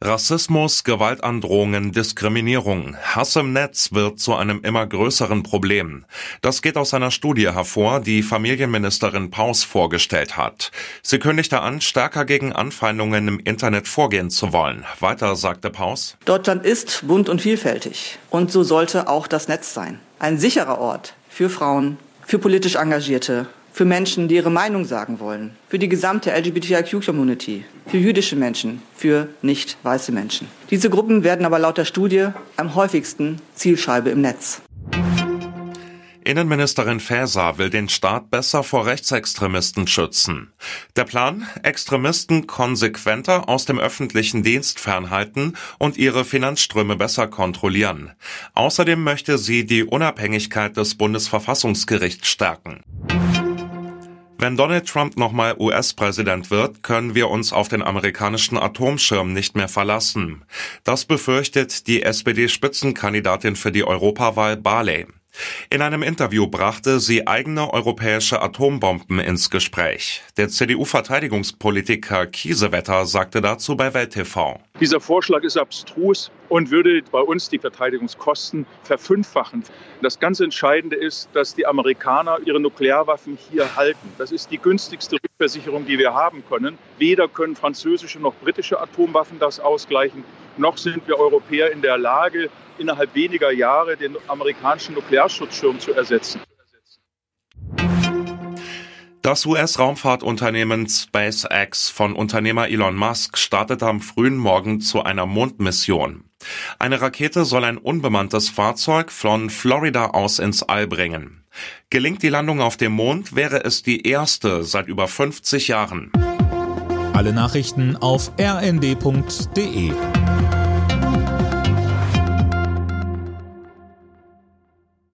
Rassismus, Gewaltandrohungen, Diskriminierung, Hass im Netz wird zu einem immer größeren Problem. Das geht aus einer Studie hervor, die Familienministerin Paus vorgestellt hat. Sie kündigte an, stärker gegen Anfeindungen im Internet vorgehen zu wollen. Weiter sagte Paus. Deutschland ist bunt und vielfältig. Und so sollte auch das Netz sein. Ein sicherer Ort für Frauen, für politisch Engagierte, für Menschen, die ihre Meinung sagen wollen, für die gesamte LGBTIQ-Community, für jüdische Menschen, für nicht weiße Menschen. Diese Gruppen werden aber laut der Studie am häufigsten Zielscheibe im Netz. Innenministerin Faeser will den Staat besser vor Rechtsextremisten schützen. Der Plan? Extremisten konsequenter aus dem öffentlichen Dienst fernhalten und ihre Finanzströme besser kontrollieren. Außerdem möchte sie die Unabhängigkeit des Bundesverfassungsgerichts stärken. Wenn Donald Trump nochmal US-Präsident wird, können wir uns auf den amerikanischen Atomschirm nicht mehr verlassen. Das befürchtet die SPD-Spitzenkandidatin für die Europawahl Barley. In einem Interview brachte sie eigene europäische Atombomben ins Gespräch. Der CDU-Verteidigungspolitiker Kiesewetter sagte dazu bei Welt TV. Dieser Vorschlag ist abstrus und würde bei uns die Verteidigungskosten verfünffachen. Das ganz Entscheidende ist, dass die Amerikaner ihre Nuklearwaffen hier halten. Das ist die günstigste Rückversicherung, die wir haben können. Weder können französische noch britische Atomwaffen das ausgleichen, noch sind wir Europäer in der Lage, innerhalb weniger Jahre den amerikanischen Nuklearschutzschirm zu ersetzen. Das US-Raumfahrtunternehmen SpaceX von Unternehmer Elon Musk startet am frühen Morgen zu einer Mondmission. Eine Rakete soll ein unbemanntes Fahrzeug von Florida aus ins All bringen. Gelingt die Landung auf dem Mond, wäre es die erste seit über 50 Jahren. Alle Nachrichten auf rnd.de